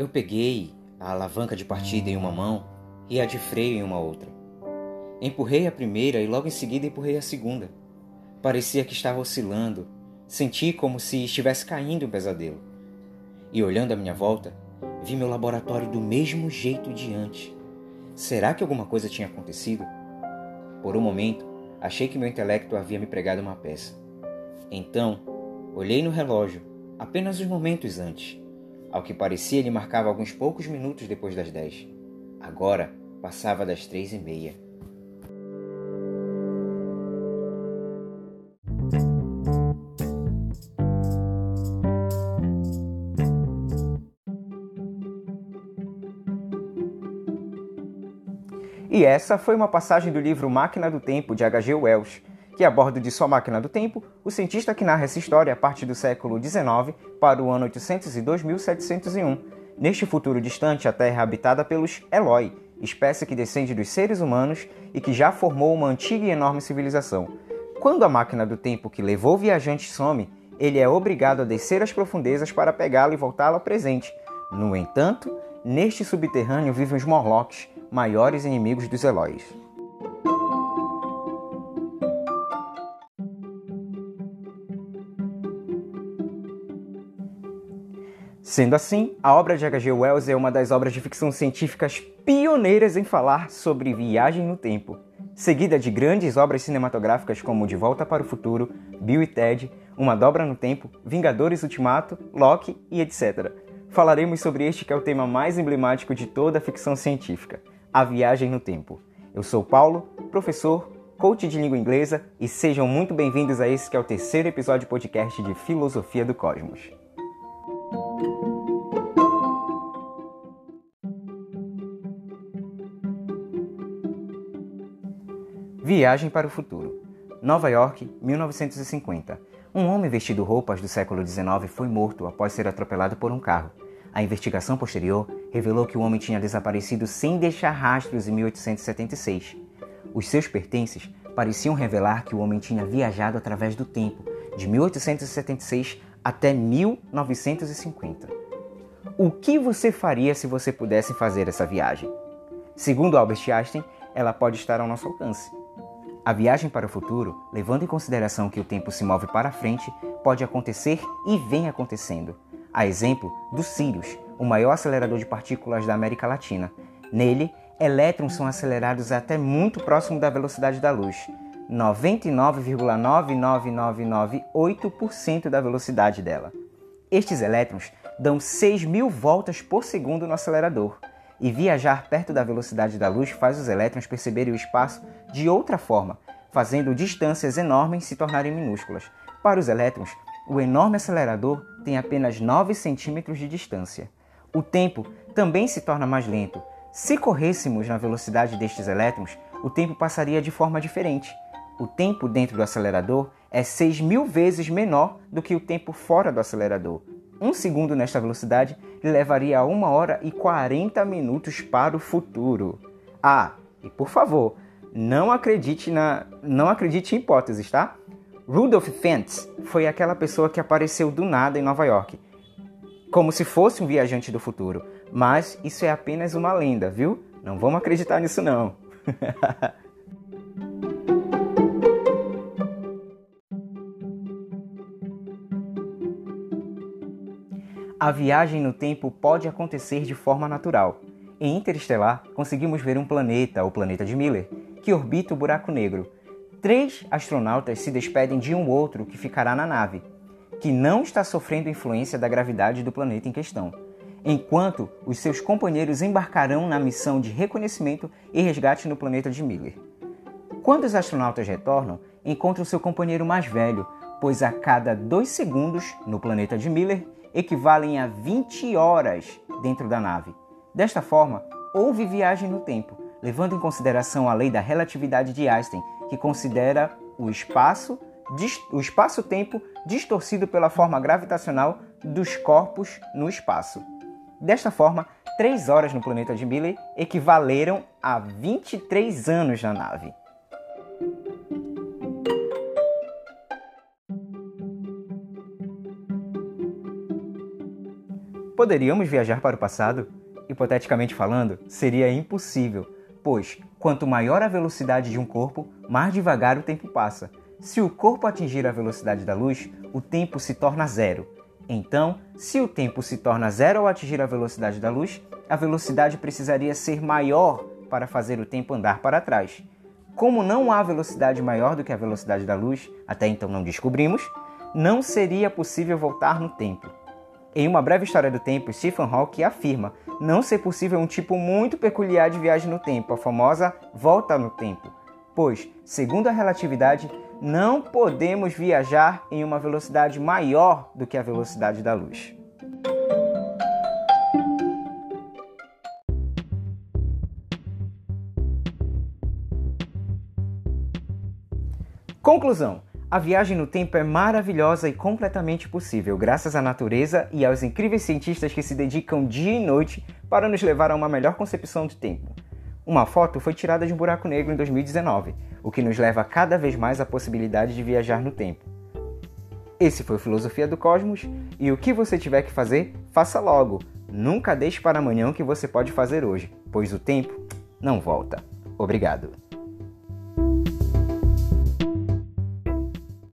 Eu peguei a alavanca de partida em uma mão e a de freio em uma outra. Empurrei a primeira e logo em seguida empurrei a segunda. Parecia que estava oscilando, senti como se estivesse caindo um pesadelo. E olhando à minha volta, vi meu laboratório do mesmo jeito de antes. Será que alguma coisa tinha acontecido? Por um momento, achei que meu intelecto havia me pregado uma peça. Então, olhei no relógio, apenas uns momentos antes. Ao que parecia, ele marcava alguns poucos minutos depois das dez. Agora, passava das três e meia. E essa foi uma passagem do livro Máquina do Tempo, de H.G. Wells, que a bordo de sua máquina do tempo, o cientista que narra essa história a partir do século XIX para o ano 802 1701. Neste futuro distante, a Terra é habitada pelos Eloi, espécie que descende dos seres humanos e que já formou uma antiga e enorme civilização. Quando a máquina do tempo que levou o viajante some, ele é obrigado a descer às profundezas para pegá-lo e voltá-lo ao presente. No entanto, neste subterrâneo vivem os Morlocks, maiores inimigos dos Eloys. Sendo assim, a obra de H.G. Wells é uma das obras de ficção científicas pioneiras em falar sobre viagem no tempo, seguida de grandes obras cinematográficas como De Volta para o Futuro, Bill e Ted, Uma Dobra no Tempo, Vingadores Ultimato, Loki e etc. Falaremos sobre este que é o tema mais emblemático de toda a ficção científica, a viagem no tempo. Eu sou Paulo, professor, coach de língua inglesa e sejam muito bem-vindos a esse que é o terceiro episódio podcast de Filosofia do Cosmos. Viagem para o futuro. Nova York, 1950. Um homem vestido roupas do século XIX foi morto após ser atropelado por um carro. A investigação posterior revelou que o homem tinha desaparecido sem deixar rastros em 1876. Os seus pertences pareciam revelar que o homem tinha viajado através do tempo, de 1876 até 1950. O que você faria se você pudesse fazer essa viagem? Segundo Albert Einstein, ela pode estar ao nosso alcance. A viagem para o futuro, levando em consideração que o tempo se move para frente, pode acontecer e vem acontecendo. A exemplo do Sirius, o maior acelerador de partículas da América Latina. Nele, elétrons são acelerados até muito próximo da velocidade da luz, 99,99998% da velocidade dela. Estes elétrons dão 6 mil voltas por segundo no acelerador, e viajar perto da velocidade da luz faz os elétrons perceberem o espaço de outra forma, fazendo distâncias enormes se tornarem minúsculas. Para os elétrons, o enorme acelerador tem apenas 9 centímetros de distância. O tempo também se torna mais lento. Se corrêssemos na velocidade destes elétrons, o tempo passaria de forma diferente. O tempo dentro do acelerador é 6 mil vezes menor do que o tempo fora do acelerador. Um segundo nesta velocidade levaria a 1 hora e 40 minutos para o futuro. Ah, e por favor, não acredite na, não acredite em hipóteses, tá? Rudolph Fentz foi aquela pessoa que apareceu do nada em Nova York, como se fosse um viajante do futuro. Mas isso é apenas uma lenda, viu? Não vamos acreditar nisso não. A viagem no tempo pode acontecer de forma natural. Em Interestelar, conseguimos ver um planeta, o planeta de Miller, que orbita o buraco negro três astronautas se despedem de um outro que ficará na nave, que não está sofrendo influência da gravidade do planeta em questão, enquanto os seus companheiros embarcarão na missão de reconhecimento e resgate no planeta de Miller. Quando os astronautas retornam, encontram seu companheiro mais velho, pois a cada dois segundos no planeta de Miller equivalem a 20 horas dentro da nave. Desta forma, houve viagem no tempo, levando em consideração a lei da relatividade de Einstein, que considera o espaço o espaço-tempo distorcido pela forma gravitacional dos corpos no espaço. Desta forma, três horas no planeta de Miller equivaleram a 23 anos na nave. Poderíamos viajar para o passado? Hipoteticamente falando, seria impossível pois quanto maior a velocidade de um corpo, mais devagar o tempo passa. Se o corpo atingir a velocidade da luz, o tempo se torna zero. Então, se o tempo se torna zero ao atingir a velocidade da luz, a velocidade precisaria ser maior para fazer o tempo andar para trás. Como não há velocidade maior do que a velocidade da luz, até então não descobrimos, não seria possível voltar no tempo. Em uma breve história do tempo, Stephen Hawking afirma não ser possível um tipo muito peculiar de viagem no tempo, a famosa volta no tempo, pois, segundo a relatividade, não podemos viajar em uma velocidade maior do que a velocidade da luz. Conclusão: a viagem no tempo é maravilhosa e completamente possível, graças à natureza e aos incríveis cientistas que se dedicam dia e noite para nos levar a uma melhor concepção de tempo. Uma foto foi tirada de um buraco negro em 2019, o que nos leva cada vez mais à possibilidade de viajar no tempo. Esse foi Filosofia do Cosmos e o que você tiver que fazer, faça logo. Nunca deixe para amanhã o que você pode fazer hoje, pois o tempo não volta. Obrigado.